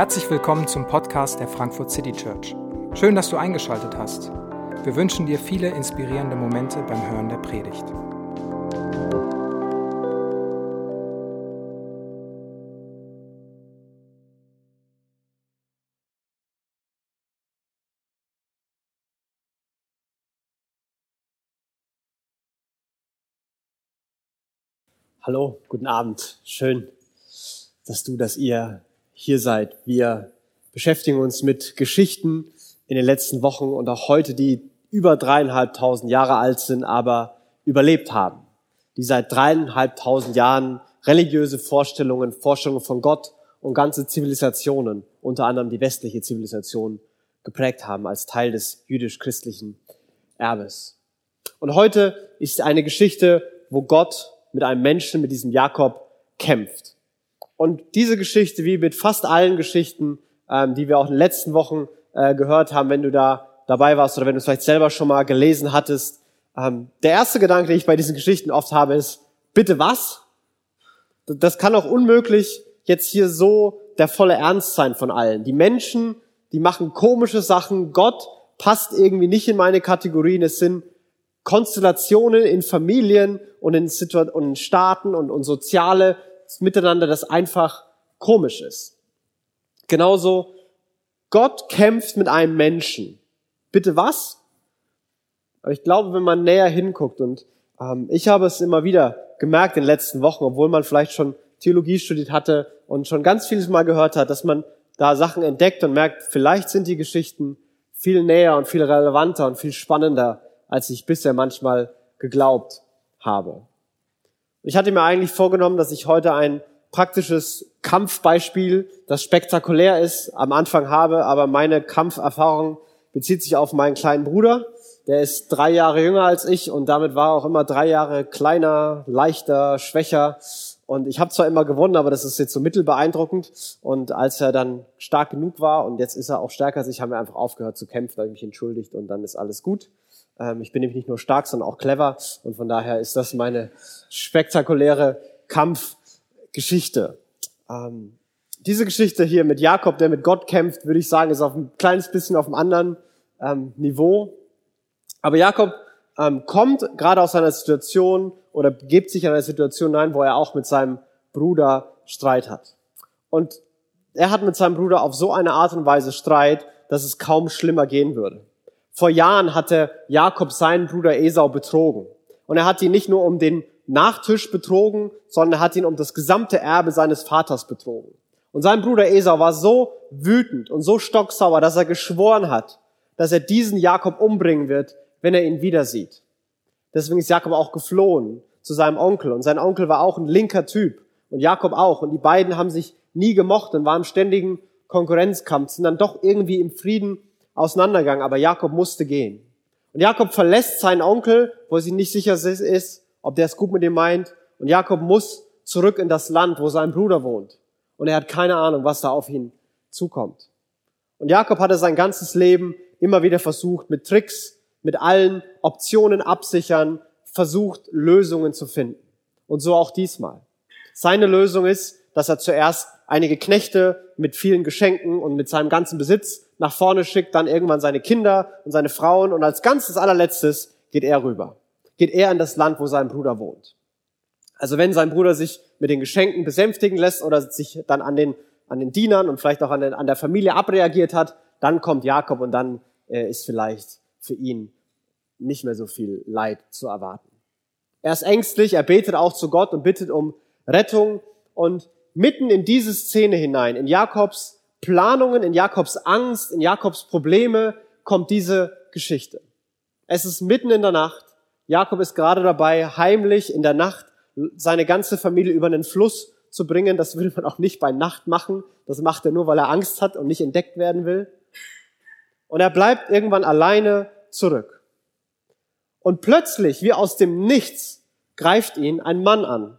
Herzlich willkommen zum Podcast der Frankfurt City Church. Schön, dass du eingeschaltet hast. Wir wünschen dir viele inspirierende Momente beim Hören der Predigt. Hallo, guten Abend. Schön, dass du, dass ihr hier seid. Wir beschäftigen uns mit Geschichten in den letzten Wochen und auch heute, die über dreieinhalbtausend Jahre alt sind, aber überlebt haben. Die seit dreieinhalbtausend Jahren religiöse Vorstellungen, Vorstellungen von Gott und ganze Zivilisationen, unter anderem die westliche Zivilisation, geprägt haben als Teil des jüdisch-christlichen Erbes. Und heute ist eine Geschichte, wo Gott mit einem Menschen, mit diesem Jakob, kämpft. Und diese Geschichte, wie mit fast allen Geschichten, ähm, die wir auch in den letzten Wochen äh, gehört haben, wenn du da dabei warst oder wenn du es vielleicht selber schon mal gelesen hattest, ähm, der erste Gedanke, den ich bei diesen Geschichten oft habe, ist, bitte was? Das kann auch unmöglich jetzt hier so der volle Ernst sein von allen. Die Menschen, die machen komische Sachen, Gott passt irgendwie nicht in meine Kategorien, es sind Konstellationen in Familien und in, Situ und in Staaten und, und soziale Miteinander, das einfach komisch ist. Genauso, Gott kämpft mit einem Menschen. Bitte was? Aber ich glaube, wenn man näher hinguckt und ähm, ich habe es immer wieder gemerkt in den letzten Wochen, obwohl man vielleicht schon Theologie studiert hatte und schon ganz vieles mal gehört hat, dass man da Sachen entdeckt und merkt, vielleicht sind die Geschichten viel näher und viel relevanter und viel spannender, als ich bisher manchmal geglaubt habe. Ich hatte mir eigentlich vorgenommen, dass ich heute ein praktisches Kampfbeispiel, das spektakulär ist, am Anfang habe, aber meine Kampferfahrung bezieht sich auf meinen kleinen Bruder. Der ist drei Jahre jünger als ich und damit war er auch immer drei Jahre kleiner, leichter, schwächer. Und ich habe zwar immer gewonnen, aber das ist jetzt so mittelbeeindruckend. Und als er dann stark genug war und jetzt ist er auch stärker als ich, haben wir einfach aufgehört zu kämpfen, habe ich mich entschuldigt und dann ist alles gut. Ähm, ich bin nämlich nicht nur stark, sondern auch clever und von daher ist das meine spektakuläre Kampfgeschichte. Ähm, diese Geschichte hier mit Jakob, der mit Gott kämpft, würde ich sagen, ist auf ein kleines bisschen auf einem anderen ähm, Niveau. Aber Jakob kommt gerade aus einer Situation oder begibt sich in eine Situation hinein, wo er auch mit seinem Bruder Streit hat. Und er hat mit seinem Bruder auf so eine Art und Weise Streit, dass es kaum schlimmer gehen würde. Vor Jahren hatte Jakob seinen Bruder Esau betrogen. Und er hat ihn nicht nur um den Nachtisch betrogen, sondern er hat ihn um das gesamte Erbe seines Vaters betrogen. Und sein Bruder Esau war so wütend und so stocksauer, dass er geschworen hat, dass er diesen Jakob umbringen wird, wenn er ihn wieder sieht. Deswegen ist Jakob auch geflohen zu seinem Onkel. Und sein Onkel war auch ein linker Typ. Und Jakob auch. Und die beiden haben sich nie gemocht und waren im ständigen Konkurrenzkampf, sind dann doch irgendwie im Frieden auseinandergegangen, aber Jakob musste gehen. Und Jakob verlässt seinen Onkel, wo er sich nicht sicher ist, ob der es gut mit ihm meint. Und Jakob muss zurück in das Land, wo sein Bruder wohnt. Und er hat keine Ahnung, was da auf ihn zukommt. Und Jakob hatte sein ganzes Leben immer wieder versucht, mit Tricks, mit allen Optionen absichern, versucht, Lösungen zu finden. Und so auch diesmal. Seine Lösung ist, dass er zuerst einige Knechte mit vielen Geschenken und mit seinem ganzen Besitz nach vorne schickt, dann irgendwann seine Kinder und seine Frauen und als ganzes allerletztes geht er rüber. Geht er in das Land, wo sein Bruder wohnt. Also wenn sein Bruder sich mit den Geschenken besänftigen lässt oder sich dann an den, an den Dienern und vielleicht auch an, den, an der Familie abreagiert hat, dann kommt Jakob und dann äh, ist vielleicht für ihn nicht mehr so viel Leid zu erwarten. Er ist ängstlich, er betet auch zu Gott und bittet um Rettung und mitten in diese Szene hinein, in Jakobs Planungen, in Jakobs Angst, in Jakobs Probleme kommt diese Geschichte. Es ist mitten in der Nacht. Jakob ist gerade dabei, heimlich in der Nacht seine ganze Familie über einen Fluss zu bringen. Das will man auch nicht bei Nacht machen. Das macht er nur, weil er Angst hat und nicht entdeckt werden will. Und er bleibt irgendwann alleine zurück. Und plötzlich, wie aus dem Nichts, greift ihn ein Mann an.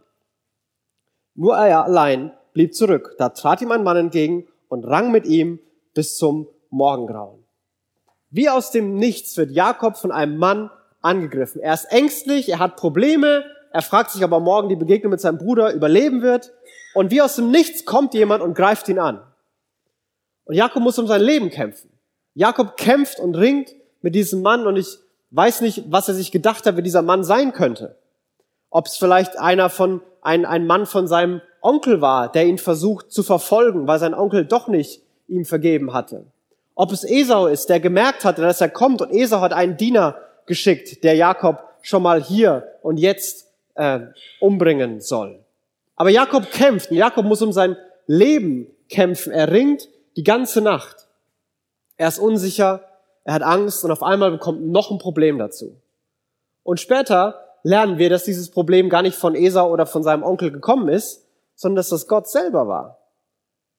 Nur er allein blieb zurück. Da trat ihm ein Mann entgegen und rang mit ihm bis zum Morgengrauen. Wie aus dem Nichts wird Jakob von einem Mann angegriffen. Er ist ängstlich, er hat Probleme, er fragt sich, ob er morgen die Begegnung mit seinem Bruder überleben wird. Und wie aus dem Nichts kommt jemand und greift ihn an. Und Jakob muss um sein Leben kämpfen. Jakob kämpft und ringt mit diesem Mann und ich weiß nicht, was er sich gedacht hat, wie dieser Mann sein könnte. Ob es vielleicht einer von, ein, ein Mann von seinem Onkel war, der ihn versucht zu verfolgen, weil sein Onkel doch nicht ihm vergeben hatte. Ob es Esau ist, der gemerkt hatte, dass er kommt und Esau hat einen Diener geschickt, der Jakob schon mal hier und jetzt äh, umbringen soll. Aber Jakob kämpft und Jakob muss um sein Leben kämpfen. Er ringt die ganze Nacht. Er ist unsicher, er hat Angst und auf einmal bekommt noch ein Problem dazu. Und später lernen wir, dass dieses Problem gar nicht von Esau oder von seinem Onkel gekommen ist, sondern dass das Gott selber war.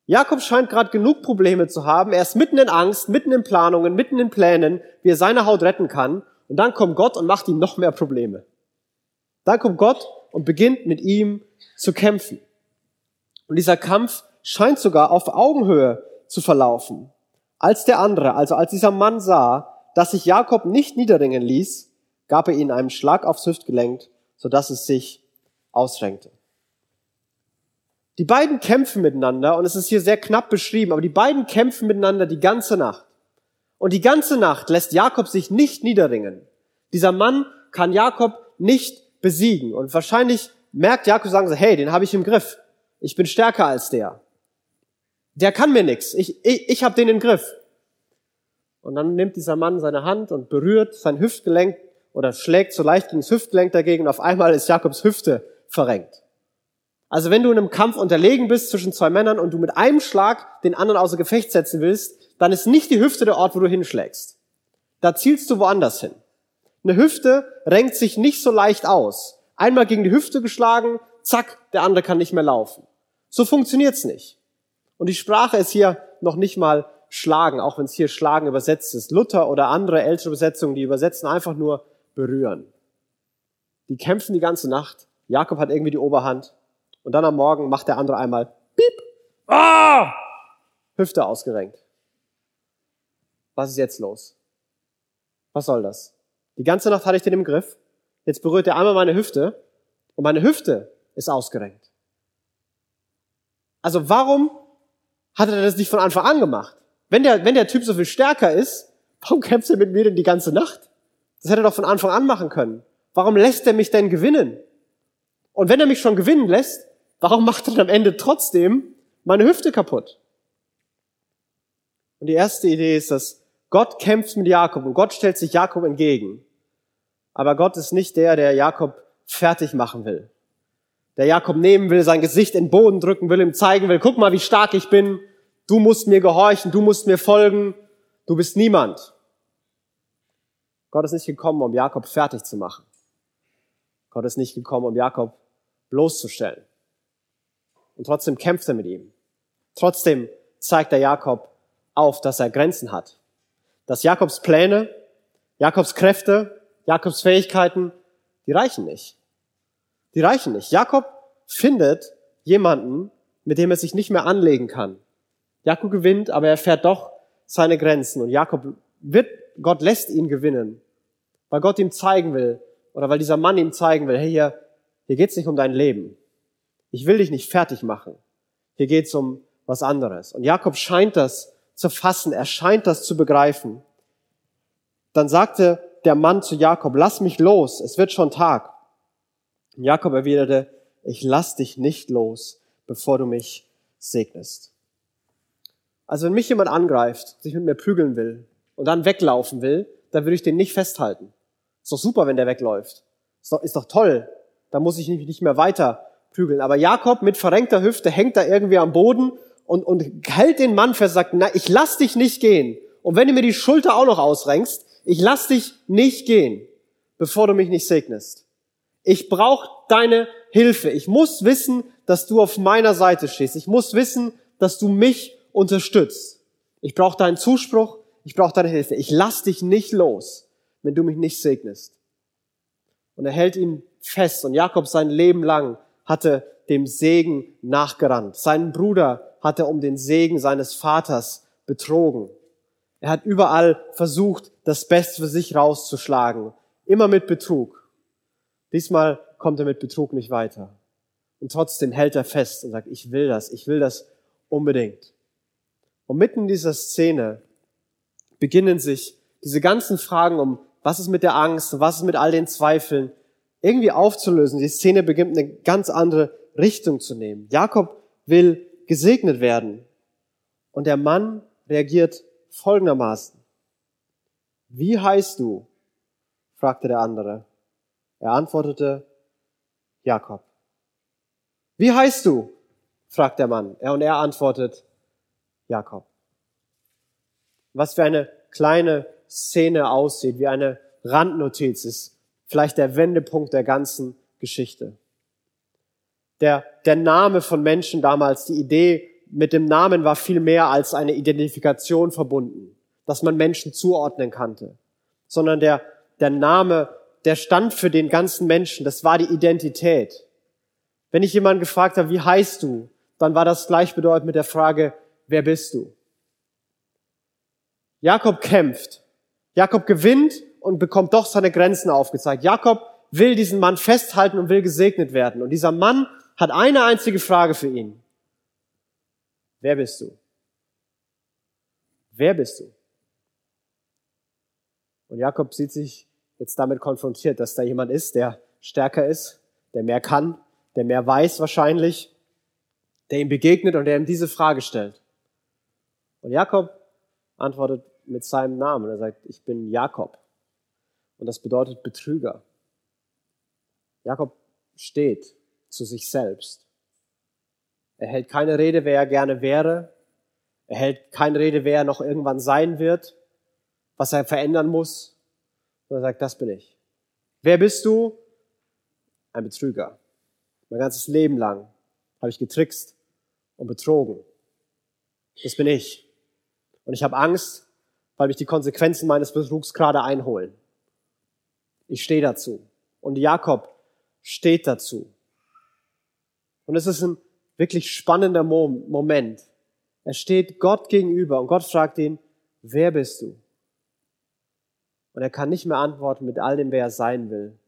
Jakob scheint gerade genug Probleme zu haben. Er ist mitten in Angst, mitten in Planungen, mitten in Plänen, wie er seine Haut retten kann. Und dann kommt Gott und macht ihm noch mehr Probleme. Dann kommt Gott und beginnt mit ihm zu kämpfen. Und dieser Kampf scheint sogar auf Augenhöhe zu verlaufen. Als der andere, also als dieser Mann sah, dass sich Jakob nicht niederringen ließ, gab er ihm einen Schlag aufs Hüftgelenk, sodass es sich ausrenkte. Die beiden kämpfen miteinander und es ist hier sehr knapp beschrieben, aber die beiden kämpfen miteinander die ganze Nacht. Und die ganze Nacht lässt Jakob sich nicht niederringen. Dieser Mann kann Jakob nicht besiegen. Und wahrscheinlich merkt Jakob, sagen sie, hey, den habe ich im Griff. Ich bin stärker als der. Der kann mir nichts. Ich, ich, ich habe den im Griff. Und dann nimmt dieser Mann seine Hand und berührt sein Hüftgelenk oder schlägt so leicht gegen das Hüftgelenk dagegen und auf einmal ist Jakobs Hüfte verrenkt. Also wenn du in einem Kampf unterlegen bist zwischen zwei Männern und du mit einem Schlag den anderen außer Gefecht setzen willst, dann ist nicht die Hüfte der Ort, wo du hinschlägst. Da zielst du woanders hin. Eine Hüfte renkt sich nicht so leicht aus. Einmal gegen die Hüfte geschlagen, zack, der andere kann nicht mehr laufen. So funktioniert's nicht. Und die Sprache ist hier noch nicht mal schlagen, auch wenn es hier schlagen übersetzt ist. Luther oder andere ältere Übersetzungen, die übersetzen einfach nur berühren. Die kämpfen die ganze Nacht. Jakob hat irgendwie die Oberhand. Und dann am Morgen macht der andere einmal Piep. Ah! Hüfte ausgerenkt. Was ist jetzt los? Was soll das? Die ganze Nacht hatte ich den im Griff. Jetzt berührt er einmal meine Hüfte und meine Hüfte ist ausgerenkt. Also warum hat er das nicht von Anfang an gemacht? Wenn der, wenn der Typ so viel stärker ist, warum kämpft er mit mir denn die ganze Nacht? Das hätte er doch von Anfang an machen können. Warum lässt er mich denn gewinnen? Und wenn er mich schon gewinnen lässt, Warum macht er am Ende trotzdem meine Hüfte kaputt? Und die erste Idee ist, dass Gott kämpft mit Jakob und Gott stellt sich Jakob entgegen. Aber Gott ist nicht der, der Jakob fertig machen will. Der Jakob nehmen will, sein Gesicht in den Boden drücken will, ihm zeigen will, guck mal, wie stark ich bin. Du musst mir gehorchen, du musst mir folgen. Du bist niemand. Gott ist nicht gekommen, um Jakob fertig zu machen. Gott ist nicht gekommen, um Jakob bloßzustellen. Und trotzdem kämpft er mit ihm. Trotzdem zeigt der Jakob auf, dass er Grenzen hat. Dass Jakobs Pläne, Jakobs Kräfte, Jakobs Fähigkeiten, die reichen nicht. Die reichen nicht. Jakob findet jemanden, mit dem er sich nicht mehr anlegen kann. Jakob gewinnt, aber er fährt doch seine Grenzen. Und Jakob wird, Gott lässt ihn gewinnen, weil Gott ihm zeigen will, oder weil dieser Mann ihm zeigen will, hey, hier, hier geht's nicht um dein Leben. Ich will dich nicht fertig machen. Hier geht's um was anderes. Und Jakob scheint das zu fassen, er scheint das zu begreifen. Dann sagte der Mann zu Jakob, lass mich los, es wird schon Tag. Und Jakob erwiderte, ich lass dich nicht los, bevor du mich segnest. Also wenn mich jemand angreift, sich mit mir prügeln will und dann weglaufen will, dann würde ich den nicht festhalten. Ist doch super, wenn der wegläuft. Ist doch, ist doch toll. Da muss ich mich nicht mehr weiter prügeln. Aber Jakob mit verrenkter Hüfte hängt da irgendwie am Boden und, und hält den Mann fest, sagt, na, ich lass dich nicht gehen. Und wenn du mir die Schulter auch noch ausrenkst, ich lass dich nicht gehen, bevor du mich nicht segnest. Ich brauche deine Hilfe. Ich muss wissen, dass du auf meiner Seite stehst. Ich muss wissen, dass du mich unterstützt. Ich brauche deinen Zuspruch. Ich brauche deine Hilfe. Ich lass dich nicht los, wenn du mich nicht segnest. Und er hält ihn fest. Und Jakob sein Leben lang hatte dem Segen nachgerannt. Seinen Bruder hat er um den Segen seines Vaters betrogen. Er hat überall versucht, das Beste für sich rauszuschlagen. Immer mit Betrug. Diesmal kommt er mit Betrug nicht weiter. Und trotzdem hält er fest und sagt, ich will das, ich will das unbedingt. Und mitten in dieser Szene beginnen sich diese ganzen Fragen um, was ist mit der Angst, was ist mit all den Zweifeln, irgendwie aufzulösen. Die Szene beginnt eine ganz andere Richtung zu nehmen. Jakob will gesegnet werden. Und der Mann reagiert folgendermaßen. Wie heißt du? fragte der andere. Er antwortete, Jakob. Wie heißt du? fragt der Mann. Er und er antwortet, Jakob. Was für eine kleine Szene aussieht, wie eine Randnotiz ist, vielleicht der Wendepunkt der ganzen Geschichte. Der, der Name von Menschen damals, die Idee mit dem Namen war viel mehr als eine Identifikation verbunden, dass man Menschen zuordnen kannte, sondern der, der Name, der stand für den ganzen Menschen, das war die Identität. Wenn ich jemanden gefragt habe, wie heißt du, dann war das gleichbedeutend mit der Frage, wer bist du? Jakob kämpft. Jakob gewinnt und bekommt doch seine Grenzen aufgezeigt. Jakob will diesen Mann festhalten und will gesegnet werden. Und dieser Mann hat eine einzige Frage für ihn. Wer bist du? Wer bist du? Und Jakob sieht sich jetzt damit konfrontiert, dass da jemand ist, der stärker ist, der mehr kann, der mehr weiß wahrscheinlich, der ihm begegnet und der ihm diese Frage stellt. Und Jakob antwortet mit seinem Namen. Er sagt, ich bin Jakob. Und das bedeutet Betrüger. Jakob steht zu sich selbst. Er hält keine Rede, wer er gerne wäre. Er hält keine Rede, wer er noch irgendwann sein wird, was er verändern muss. Und er sagt, das bin ich. Wer bist du? Ein Betrüger. Mein ganzes Leben lang habe ich getrickst und betrogen. Das bin ich. Und ich habe Angst, weil mich die Konsequenzen meines Betrugs gerade einholen. Ich stehe dazu. Und Jakob steht dazu. Und es ist ein wirklich spannender Moment. Er steht Gott gegenüber und Gott fragt ihn, wer bist du? Und er kann nicht mehr antworten mit all dem, wer er sein will,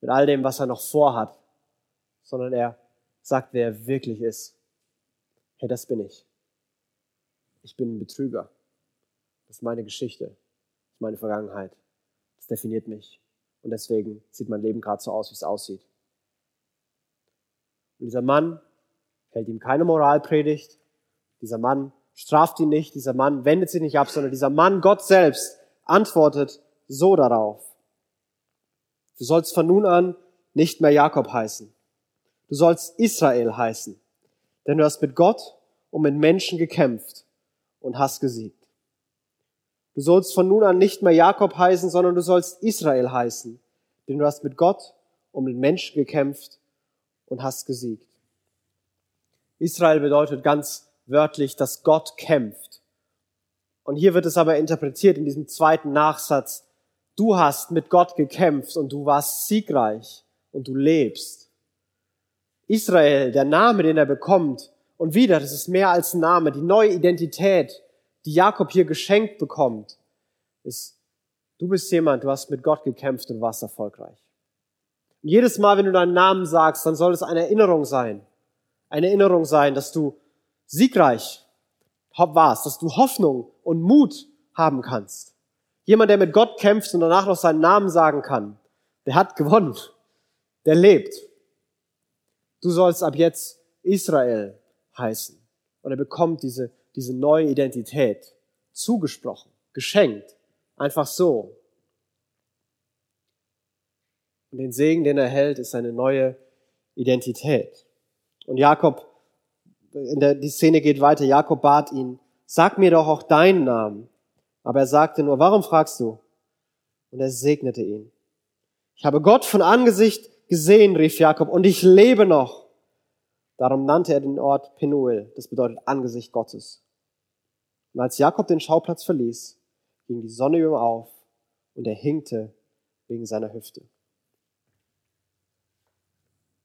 mit all dem, was er noch vorhat, sondern er sagt, wer er wirklich ist. Hey, das bin ich. Ich bin ein Betrüger. Das ist meine Geschichte. Das ist meine Vergangenheit. Das definiert mich. Und deswegen sieht mein Leben gerade so aus, wie es aussieht. Und dieser Mann hält ihm keine Moralpredigt. Dieser Mann straft ihn nicht, dieser Mann wendet sich nicht ab, sondern dieser Mann, Gott selbst, antwortet so darauf. Du sollst von nun an nicht mehr Jakob heißen. Du sollst Israel heißen, denn du hast mit Gott und mit Menschen gekämpft und hast gesiegt. Du sollst von nun an nicht mehr Jakob heißen, sondern du sollst Israel heißen, denn du hast mit Gott und mit Menschen gekämpft und hast gesiegt. Israel bedeutet ganz wörtlich, dass Gott kämpft. Und hier wird es aber interpretiert in diesem zweiten Nachsatz. Du hast mit Gott gekämpft und du warst siegreich und du lebst. Israel, der Name, den er bekommt, und wieder, das ist mehr als ein Name, die neue Identität, die Jakob hier geschenkt bekommt, ist, du bist jemand, du hast mit Gott gekämpft und warst erfolgreich. Und jedes Mal, wenn du deinen Namen sagst, dann soll es eine Erinnerung sein eine Erinnerung sein, dass du siegreich warst, dass du Hoffnung und Mut haben kannst. Jemand, der mit Gott kämpft und danach noch seinen Namen sagen kann, der hat gewonnen, der lebt. Du sollst ab jetzt Israel heißen. Und er bekommt diese, diese neue Identität zugesprochen, geschenkt, einfach so. Und den Segen, den er hält, ist eine neue Identität. Und Jakob, in der, die Szene geht weiter, Jakob bat ihn, sag mir doch auch deinen Namen. Aber er sagte nur, warum fragst du? Und er segnete ihn. Ich habe Gott von Angesicht gesehen, rief Jakob, und ich lebe noch. Darum nannte er den Ort Penuel, das bedeutet Angesicht Gottes. Und als Jakob den Schauplatz verließ, ging die Sonne über ihm auf und er hinkte wegen seiner Hüfte.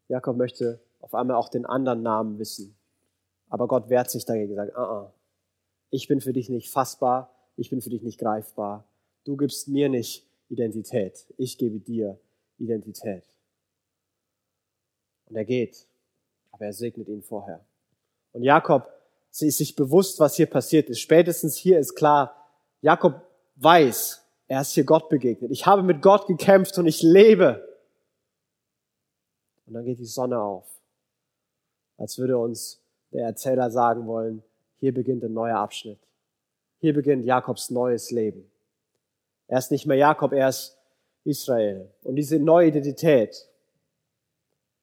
Jakob möchte auf einmal auch den anderen Namen wissen. Aber Gott wehrt sich dagegen, sagt, ah, ah, ich bin für dich nicht fassbar, ich bin für dich nicht greifbar. Du gibst mir nicht Identität, ich gebe dir Identität. Und er geht, aber er segnet ihn vorher. Und Jakob Sie ist sich bewusst, was hier passiert ist. Spätestens hier ist klar, Jakob weiß, er ist hier Gott begegnet. Ich habe mit Gott gekämpft und ich lebe. Und dann geht die Sonne auf, als würde uns der Erzähler sagen wollen, hier beginnt ein neuer Abschnitt. Hier beginnt Jakobs neues Leben. Er ist nicht mehr Jakob, er ist Israel. Und diese neue Identität,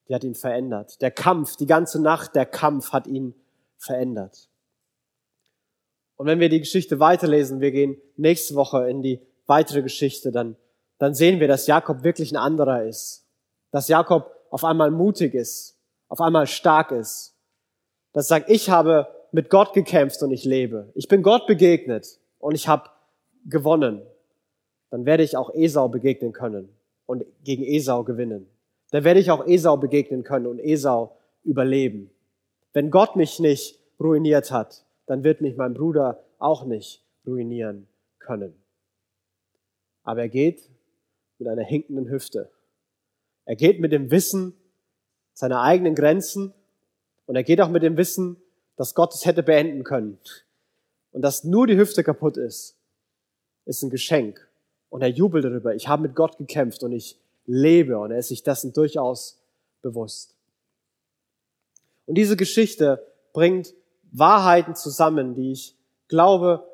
die hat ihn verändert. Der Kampf, die ganze Nacht, der Kampf hat ihn verändert. Und wenn wir die Geschichte weiterlesen, wir gehen nächste Woche in die weitere Geschichte, dann, dann sehen wir, dass Jakob wirklich ein anderer ist. Dass Jakob auf einmal mutig ist, auf einmal stark ist. Das sagt, ich habe mit Gott gekämpft und ich lebe. Ich bin Gott begegnet und ich habe gewonnen. Dann werde ich auch Esau begegnen können und gegen Esau gewinnen. Dann werde ich auch Esau begegnen können und Esau überleben. Wenn Gott mich nicht ruiniert hat, dann wird mich mein Bruder auch nicht ruinieren können. Aber er geht mit einer hinkenden Hüfte. Er geht mit dem Wissen seiner eigenen Grenzen und er geht auch mit dem Wissen, dass Gott es hätte beenden können. Und dass nur die Hüfte kaputt ist, ist ein Geschenk. Und er jubelt darüber. Ich habe mit Gott gekämpft und ich lebe. Und er ist sich dessen durchaus bewusst. Und diese Geschichte bringt Wahrheiten zusammen, die ich glaube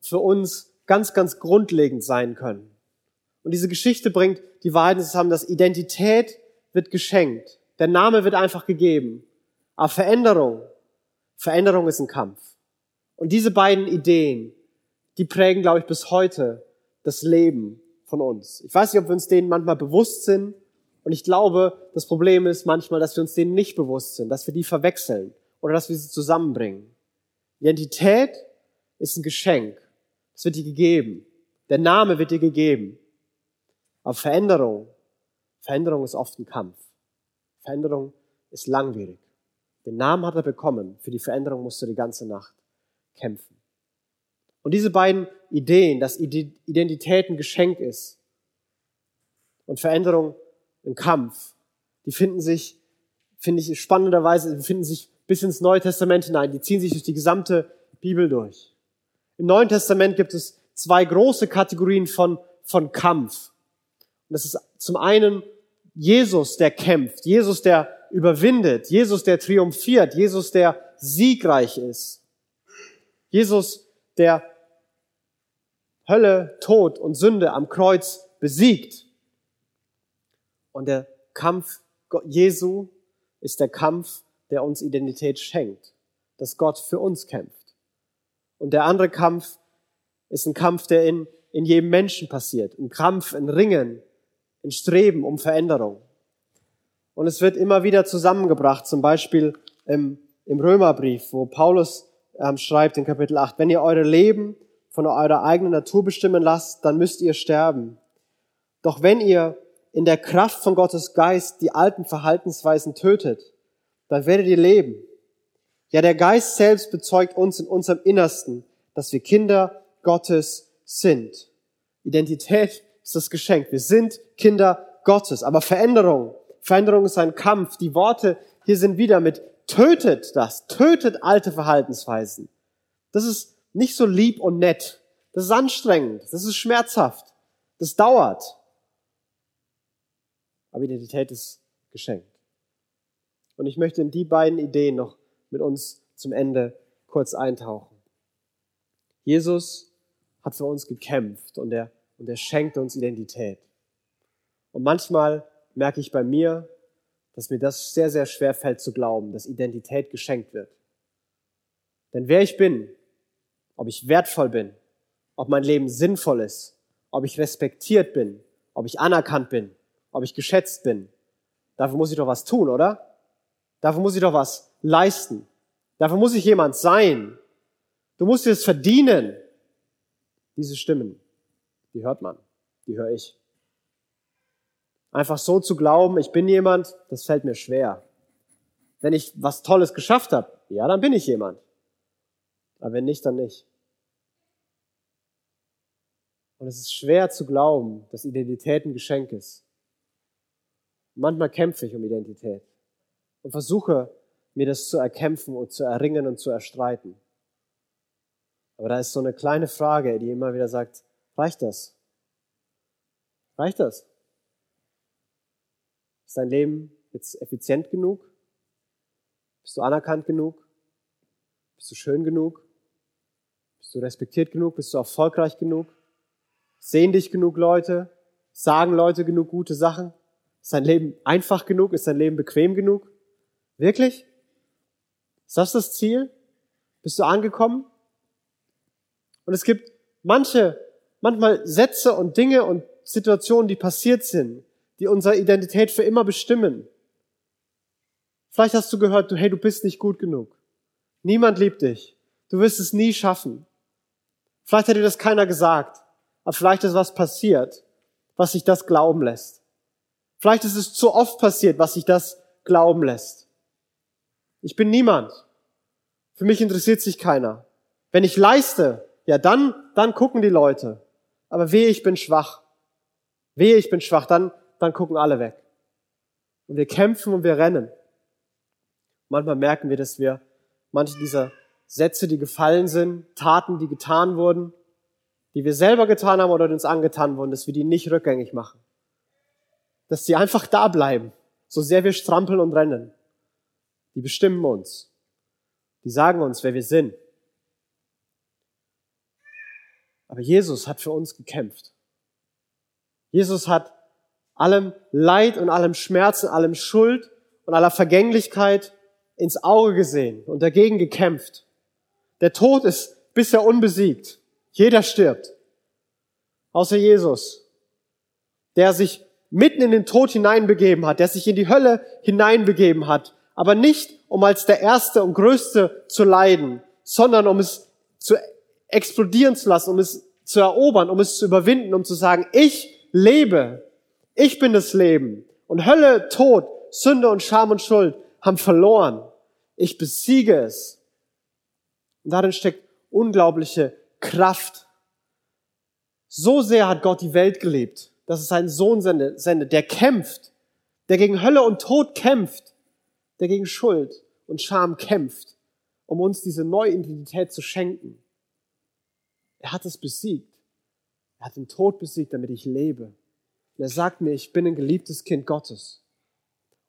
für uns ganz, ganz grundlegend sein können. Und diese Geschichte bringt die Wahrheiten zusammen, dass Identität wird geschenkt. Der Name wird einfach gegeben. Aber Veränderung, Veränderung ist ein Kampf. Und diese beiden Ideen, die prägen, glaube ich, bis heute das Leben von uns. Ich weiß nicht, ob wir uns denen manchmal bewusst sind. Und ich glaube, das Problem ist manchmal, dass wir uns denen nicht bewusst sind, dass wir die verwechseln oder dass wir sie zusammenbringen. Identität ist ein Geschenk. Es wird dir gegeben. Der Name wird dir gegeben. Aber Veränderung, Veränderung ist oft ein Kampf. Veränderung ist langwierig. Den Namen hat er bekommen. Für die Veränderung musst du die ganze Nacht kämpfen. Und diese beiden Ideen, dass Identität ein Geschenk ist und Veränderung ein Kampf, die finden sich, finde ich spannenderweise, die finden sich bis ins Neue Testament hinein. Die ziehen sich durch die gesamte Bibel durch. Im Neuen Testament gibt es zwei große Kategorien von, von Kampf. Und das ist zum einen Jesus, der kämpft, Jesus, der überwindet, Jesus, der triumphiert, Jesus, der siegreich ist. Jesus, der Hölle, Tod und Sünde am Kreuz besiegt. Und der Kampf Jesu ist der Kampf, der uns Identität schenkt, dass Gott für uns kämpft. Und der andere Kampf ist ein Kampf, der in, in jedem Menschen passiert. Ein Kampf, ein Ringen, ein Streben um Veränderung. Und es wird immer wieder zusammengebracht, zum Beispiel im, im Römerbrief, wo Paulus ähm, schreibt in Kapitel 8, wenn ihr eure Leben von eurer eigenen Natur bestimmen lasst, dann müsst ihr sterben. Doch wenn ihr in der Kraft von Gottes Geist die alten Verhaltensweisen tötet, dann werdet ihr leben. Ja, der Geist selbst bezeugt uns in unserem Innersten, dass wir Kinder Gottes sind. Identität ist das Geschenk. Wir sind Kinder Gottes. Aber Veränderung, Veränderung ist ein Kampf. Die Worte hier sind wieder mit tötet das, tötet alte Verhaltensweisen. Das ist nicht so lieb und nett. Das ist anstrengend. Das ist schmerzhaft. Das dauert. Aber Identität ist geschenkt. Und ich möchte in die beiden Ideen noch mit uns zum Ende kurz eintauchen. Jesus hat für uns gekämpft und er, und er schenkt uns Identität. Und manchmal merke ich bei mir, dass mir das sehr, sehr schwer fällt zu glauben, dass Identität geschenkt wird. Denn wer ich bin, ob ich wertvoll bin, ob mein Leben sinnvoll ist, ob ich respektiert bin, ob ich anerkannt bin, ob ich geschätzt bin, dafür muss ich doch was tun, oder? Dafür muss ich doch was leisten. Dafür muss ich jemand sein. Du musst es verdienen. Diese Stimmen, die hört man, die höre ich. Einfach so zu glauben, ich bin jemand, das fällt mir schwer. Wenn ich was Tolles geschafft habe, ja, dann bin ich jemand. Aber wenn nicht, dann nicht. Und es ist schwer zu glauben, dass Identität ein Geschenk ist. Manchmal kämpfe ich um Identität und versuche mir das zu erkämpfen und zu erringen und zu erstreiten. Aber da ist so eine kleine Frage, die immer wieder sagt, reicht das? Reicht das? Ist dein Leben jetzt effizient genug? Bist du anerkannt genug? Bist du schön genug? Bist du respektiert genug? Bist du erfolgreich genug? Sehen dich genug Leute? Sagen Leute genug gute Sachen? Ist dein Leben einfach genug? Ist dein Leben bequem genug? Wirklich? Ist das das Ziel? Bist du angekommen? Und es gibt manche, manchmal Sätze und Dinge und Situationen, die passiert sind, die unsere Identität für immer bestimmen. Vielleicht hast du gehört, du, hey, du bist nicht gut genug. Niemand liebt dich. Du wirst es nie schaffen. Vielleicht hat dir das keiner gesagt, aber vielleicht ist was passiert, was sich das glauben lässt. Vielleicht ist es zu oft passiert, was sich das glauben lässt. Ich bin niemand. Für mich interessiert sich keiner. Wenn ich leiste, ja dann, dann gucken die Leute. Aber wehe, ich bin schwach. Wehe, ich bin schwach, dann, dann gucken alle weg. Und wir kämpfen und wir rennen. Manchmal merken wir, dass wir manche dieser Sätze, die gefallen sind, Taten, die getan wurden, die wir selber getan haben oder uns angetan wurden, dass wir die nicht rückgängig machen. Dass sie einfach da bleiben, so sehr wir strampeln und rennen. Die bestimmen uns. Die sagen uns, wer wir sind. Aber Jesus hat für uns gekämpft. Jesus hat allem Leid und allem Schmerzen, allem Schuld und aller Vergänglichkeit ins Auge gesehen und dagegen gekämpft. Der Tod ist bisher unbesiegt. Jeder stirbt. Außer Jesus, der sich mitten in den Tod hineinbegeben hat, der sich in die Hölle hineinbegeben hat, aber nicht um als der Erste und Größte zu leiden, sondern um es zu explodieren zu lassen, um es zu erobern, um es zu überwinden, um zu sagen, ich lebe, ich bin das Leben. Und Hölle, Tod, Sünde und Scham und Schuld haben verloren. Ich besiege es. Und darin steckt unglaubliche Kraft. So sehr hat Gott die Welt geliebt, dass es seinen Sohn sendet, der kämpft, der gegen Hölle und Tod kämpft, der gegen Schuld und Scham kämpft, um uns diese neue Identität zu schenken. Er hat es besiegt. Er hat den Tod besiegt, damit ich lebe. Und er sagt mir, ich bin ein geliebtes Kind Gottes.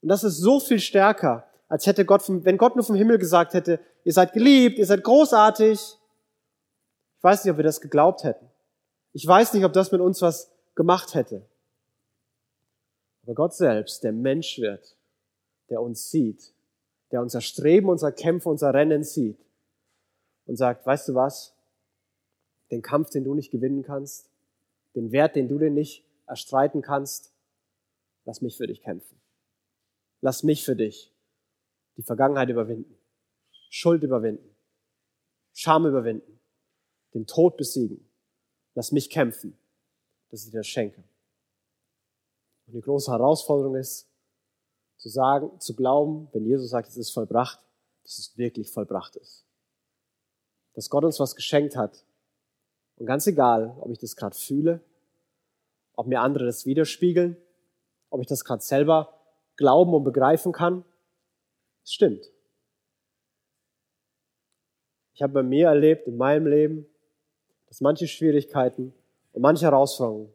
Und das ist so viel stärker, als hätte Gott, vom, wenn Gott nur vom Himmel gesagt hätte, ihr seid geliebt, ihr seid großartig. Ich weiß nicht, ob wir das geglaubt hätten. Ich weiß nicht, ob das mit uns was gemacht hätte. Aber Gott selbst, der Mensch wird, der uns sieht, der unser Streben, unser Kämpfen, unser Rennen sieht und sagt, weißt du was? Den Kampf, den du nicht gewinnen kannst, den Wert, den du dir nicht erstreiten kannst, lass mich für dich kämpfen. Lass mich für dich die Vergangenheit überwinden, Schuld überwinden, Scham überwinden, den Tod besiegen. Lass mich kämpfen, dass ich dir das schenke. Und die große Herausforderung ist, zu sagen, zu glauben, wenn Jesus sagt, es ist vollbracht, dass es wirklich vollbracht ist. Dass Gott uns was geschenkt hat. Und ganz egal, ob ich das gerade fühle, ob mir andere das widerspiegeln, ob ich das gerade selber glauben und begreifen kann, es stimmt. Ich habe bei mir erlebt, in meinem Leben, dass manche Schwierigkeiten und manche Herausforderungen,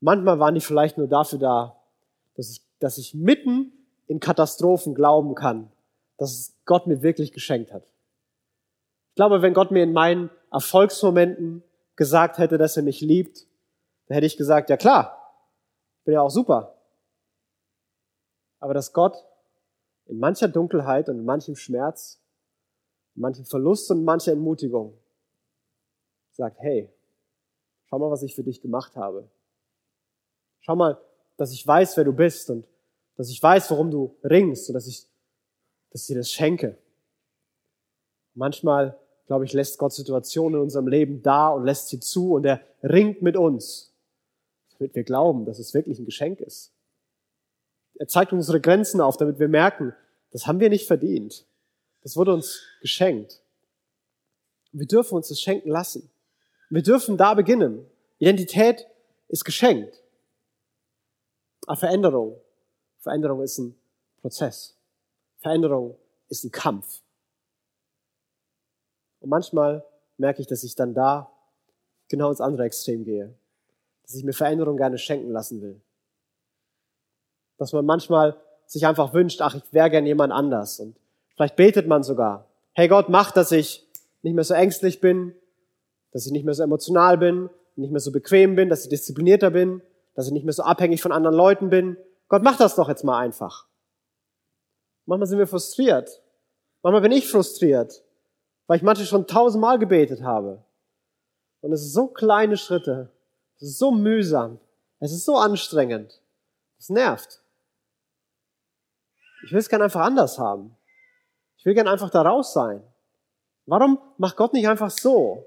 manchmal waren die vielleicht nur dafür da, dass ich, dass ich mitten in Katastrophen glauben kann, dass Gott mir wirklich geschenkt hat. Ich glaube, wenn Gott mir in meinen Erfolgsmomenten gesagt hätte, dass er mich liebt, dann hätte ich gesagt, ja klar, bin ja auch super. Aber dass Gott in mancher Dunkelheit und in manchem Schmerz, in manchem Verlust und in mancher Entmutigung sagt, hey, schau mal, was ich für dich gemacht habe. Schau mal, dass ich weiß, wer du bist und dass ich weiß, warum du ringst und dass ich, dass ich dir das schenke. Manchmal, glaube ich, lässt Gott Situationen in unserem Leben da und lässt sie zu und er ringt mit uns, damit wir glauben, dass es wirklich ein Geschenk ist. Er zeigt unsere Grenzen auf, damit wir merken, das haben wir nicht verdient. Das wurde uns geschenkt. Wir dürfen uns das schenken lassen. Wir dürfen da beginnen. Identität ist geschenkt. Aber Veränderung Veränderung ist ein Prozess. Veränderung ist ein Kampf. Und manchmal merke ich, dass ich dann da genau ins andere Extrem gehe. Dass ich mir Veränderung gerne schenken lassen will. Dass man manchmal sich einfach wünscht, ach, ich wäre gern jemand anders. Und vielleicht betet man sogar, hey Gott, mach, dass ich nicht mehr so ängstlich bin, dass ich nicht mehr so emotional bin, nicht mehr so bequem bin, dass ich disziplinierter bin, dass ich nicht mehr so abhängig von anderen Leuten bin. Gott, mach das doch jetzt mal einfach. Manchmal sind wir frustriert. Manchmal bin ich frustriert, weil ich manche schon tausendmal gebetet habe. Und es sind so kleine Schritte. Es ist so mühsam. Es ist so anstrengend. Es nervt. Ich will es gern einfach anders haben. Ich will gern einfach da raus sein. Warum macht Gott nicht einfach so?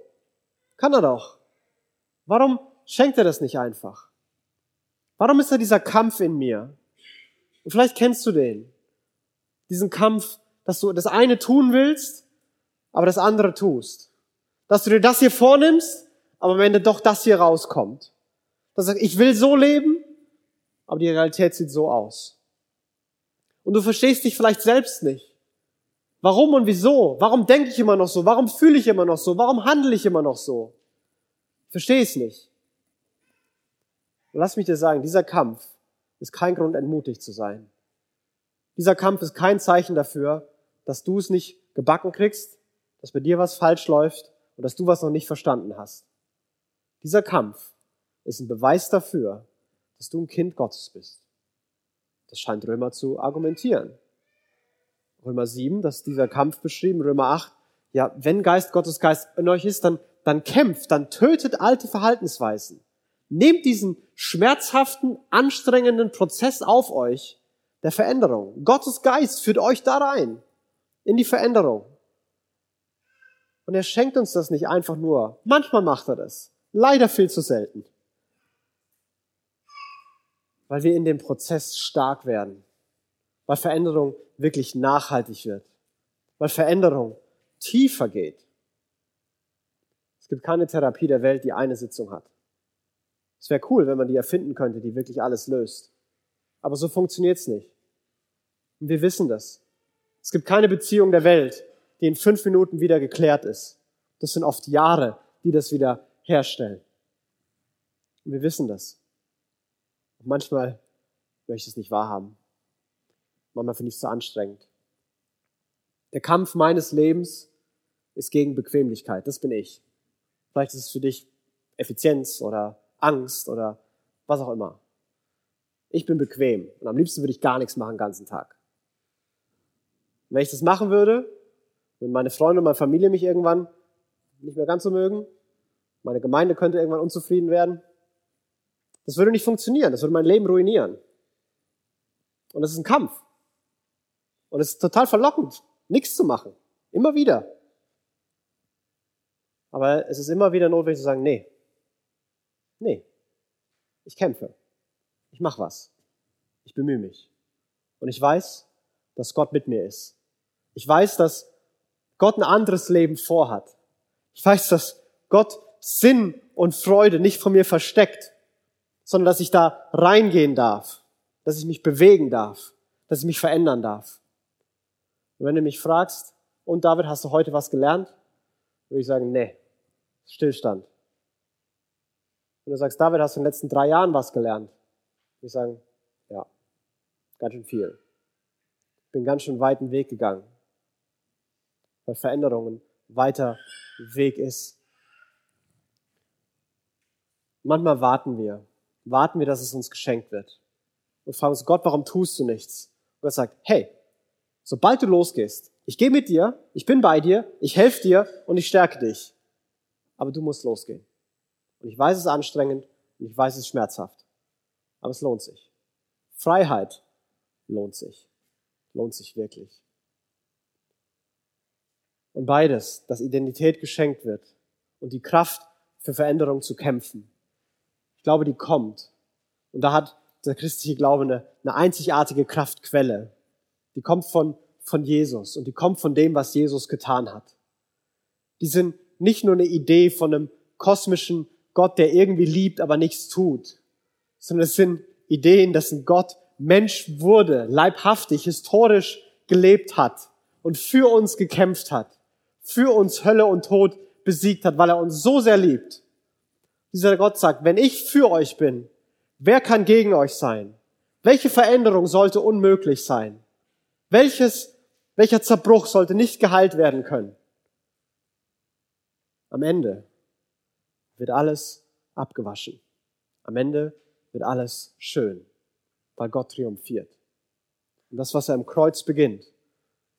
Kann er doch. Warum schenkt er das nicht einfach? Warum ist da dieser Kampf in mir? Und vielleicht kennst du den. Diesen Kampf, dass du das eine tun willst, aber das andere tust. Dass du dir das hier vornimmst, aber am Ende doch das hier rauskommt. Dass du sagst, ich will so leben, aber die Realität sieht so aus. Und du verstehst dich vielleicht selbst nicht. Warum und wieso? Warum denke ich immer noch so? Warum fühle ich immer noch so? Warum handle ich immer noch so? Verstehe es nicht. Lass mich dir sagen, dieser Kampf ist kein Grund, entmutigt zu sein. Dieser Kampf ist kein Zeichen dafür, dass du es nicht gebacken kriegst, dass bei dir was falsch läuft und dass du was noch nicht verstanden hast. Dieser Kampf ist ein Beweis dafür, dass du ein Kind Gottes bist. Das scheint Römer zu argumentieren. Römer 7, das ist dieser Kampf beschrieben, Römer 8, ja, wenn Geist Gottes Geist in euch ist, dann, dann kämpft, dann tötet alte Verhaltensweisen. Nehmt diesen schmerzhaften, anstrengenden Prozess auf euch der Veränderung. Gottes Geist führt euch da rein, in die Veränderung. Und er schenkt uns das nicht einfach nur. Manchmal macht er das. Leider viel zu selten. Weil wir in dem Prozess stark werden. Weil Veränderung wirklich nachhaltig wird. Weil Veränderung tiefer geht. Es gibt keine Therapie der Welt, die eine Sitzung hat. Es wäre cool, wenn man die erfinden könnte, die wirklich alles löst. Aber so funktioniert's nicht. Und wir wissen das. Es gibt keine Beziehung der Welt, die in fünf Minuten wieder geklärt ist. Das sind oft Jahre, die das wieder herstellen. Und wir wissen das. Und manchmal möchte ich es nicht wahrhaben. Manchmal finde ich es zu anstrengend. Der Kampf meines Lebens ist gegen Bequemlichkeit. Das bin ich. Vielleicht ist es für dich Effizienz oder Angst oder was auch immer. Ich bin bequem und am liebsten würde ich gar nichts machen den ganzen Tag. Und wenn ich das machen würde, wenn meine Freunde und meine Familie mich irgendwann nicht mehr ganz so mögen, meine Gemeinde könnte irgendwann unzufrieden werden, das würde nicht funktionieren, das würde mein Leben ruinieren. Und es ist ein Kampf. Und es ist total verlockend, nichts zu machen. Immer wieder. Aber es ist immer wieder notwendig zu sagen, nee, Nee, ich kämpfe. Ich mache was. Ich bemühe mich. Und ich weiß, dass Gott mit mir ist. Ich weiß, dass Gott ein anderes Leben vorhat. Ich weiß, dass Gott Sinn und Freude nicht von mir versteckt, sondern dass ich da reingehen darf, dass ich mich bewegen darf, dass ich mich verändern darf. Und wenn du mich fragst, und David, hast du heute was gelernt? Würde ich sagen, nee, Stillstand. Wenn du sagst, David, hast du in den letzten drei Jahren was gelernt? Ich sagen, ja, ganz schön viel. Ich bin ganz schön weiten Weg gegangen. Weil Veränderungen weiter Weg ist. Manchmal warten wir. Warten wir, dass es uns geschenkt wird. Und fragen uns, Gott, warum tust du nichts? Und Gott sagt, hey, sobald du losgehst, ich gehe mit dir, ich bin bei dir, ich helfe dir und ich stärke dich. Aber du musst losgehen. Und ich weiß, es ist anstrengend und ich weiß, es ist schmerzhaft. Aber es lohnt sich. Freiheit lohnt sich. Lohnt sich wirklich. Und beides, dass Identität geschenkt wird und die Kraft für Veränderung zu kämpfen. Ich glaube, die kommt. Und da hat der christliche Glaube eine, eine einzigartige Kraftquelle. Die kommt von, von Jesus und die kommt von dem, was Jesus getan hat. Die sind nicht nur eine Idee von einem kosmischen Gott, der irgendwie liebt, aber nichts tut, sondern es sind Ideen, dass ein Gott Mensch wurde, leibhaftig, historisch gelebt hat und für uns gekämpft hat, für uns Hölle und Tod besiegt hat, weil er uns so sehr liebt. Dieser Gott sagt, wenn ich für euch bin, wer kann gegen euch sein? Welche Veränderung sollte unmöglich sein? Welches, welcher Zerbruch sollte nicht geheilt werden können? Am Ende wird alles abgewaschen. Am Ende wird alles schön, weil Gott triumphiert. Und das, was er im Kreuz beginnt,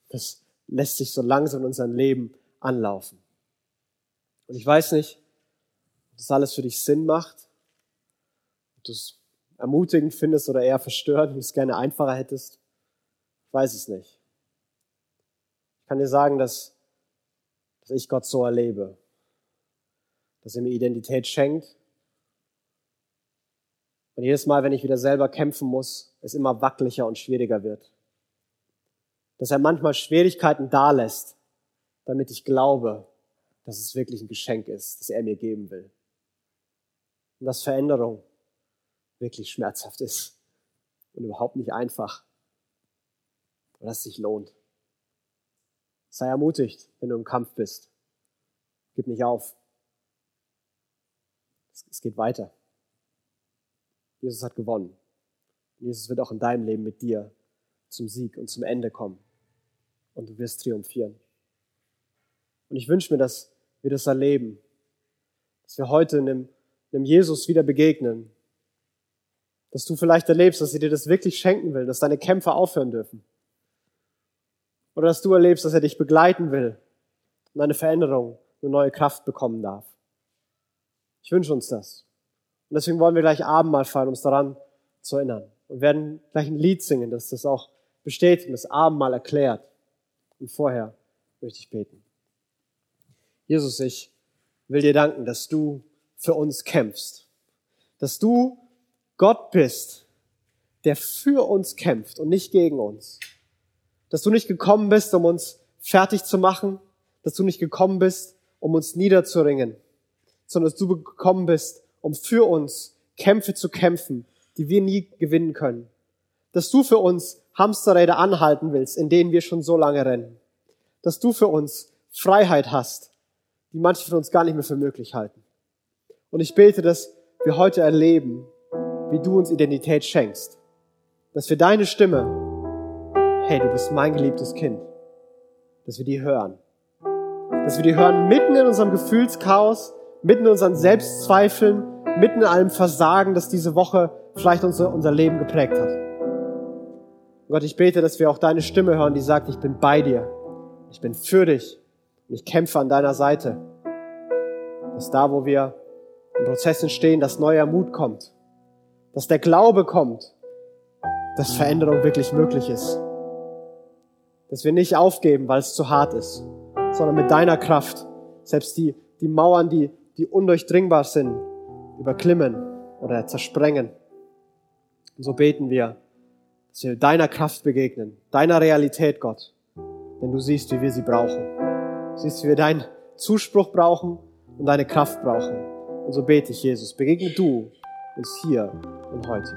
das lässt sich so langsam in unserem Leben anlaufen. Und ich weiß nicht, ob das alles für dich Sinn macht, ob du es ermutigend findest oder eher verstört und es gerne einfacher hättest. Ich weiß es nicht. Ich kann dir sagen, dass, dass ich Gott so erlebe, dass er mir Identität schenkt. Und jedes Mal, wenn ich wieder selber kämpfen muss, es immer wackeliger und schwieriger wird. Dass er manchmal Schwierigkeiten dalässt, damit ich glaube, dass es wirklich ein Geschenk ist, das er mir geben will. Und dass Veränderung wirklich schmerzhaft ist und überhaupt nicht einfach. Und dass es sich lohnt. Sei ermutigt, wenn du im Kampf bist. Gib nicht auf. Es geht weiter. Jesus hat gewonnen. Jesus wird auch in deinem Leben mit dir zum Sieg und zum Ende kommen. Und du wirst triumphieren. Und ich wünsche mir, dass wir das erleben. Dass wir heute einem, einem Jesus wieder begegnen. Dass du vielleicht erlebst, dass er dir das wirklich schenken will, dass deine Kämpfe aufhören dürfen. Oder dass du erlebst, dass er dich begleiten will und eine Veränderung, eine neue Kraft bekommen darf. Ich wünsche uns das. Und deswegen wollen wir gleich Abendmahl feiern, um uns daran zu erinnern. Und werden gleich ein Lied singen, das das auch bestätigt und das Abendmahl erklärt. Und vorher möchte ich beten. Jesus, ich will dir danken, dass du für uns kämpfst. Dass du Gott bist, der für uns kämpft und nicht gegen uns. Dass du nicht gekommen bist, um uns fertig zu machen, dass du nicht gekommen bist, um uns niederzuringen, sondern dass du gekommen bist, um für uns Kämpfe zu kämpfen, die wir nie gewinnen können. Dass du für uns Hamsterräder anhalten willst, in denen wir schon so lange rennen. Dass du für uns Freiheit hast, die manche von uns gar nicht mehr für möglich halten. Und ich bete, dass wir heute erleben, wie du uns Identität schenkst. Dass wir deine Stimme, hey, du bist mein geliebtes Kind, dass wir die hören. Dass wir die hören mitten in unserem Gefühlschaos, mitten in unseren Selbstzweifeln, mitten in allem Versagen, das diese Woche vielleicht unser, unser Leben geprägt hat. Gott, ich bete, dass wir auch deine Stimme hören, die sagt, ich bin bei dir, ich bin für dich und ich kämpfe an deiner Seite. Dass da, wo wir in Prozessen stehen, dass neuer Mut kommt, dass der Glaube kommt, dass Veränderung wirklich möglich ist. Dass wir nicht aufgeben, weil es zu hart ist, sondern mit deiner Kraft selbst die, die Mauern, die die undurchdringbar sind, überklimmen oder zersprengen. Und so beten wir, dass wir deiner Kraft begegnen, deiner Realität, Gott. Denn du siehst, wie wir sie brauchen. Du siehst, wie wir deinen Zuspruch brauchen und deine Kraft brauchen. Und so bete ich, Jesus, begegne du uns hier und heute.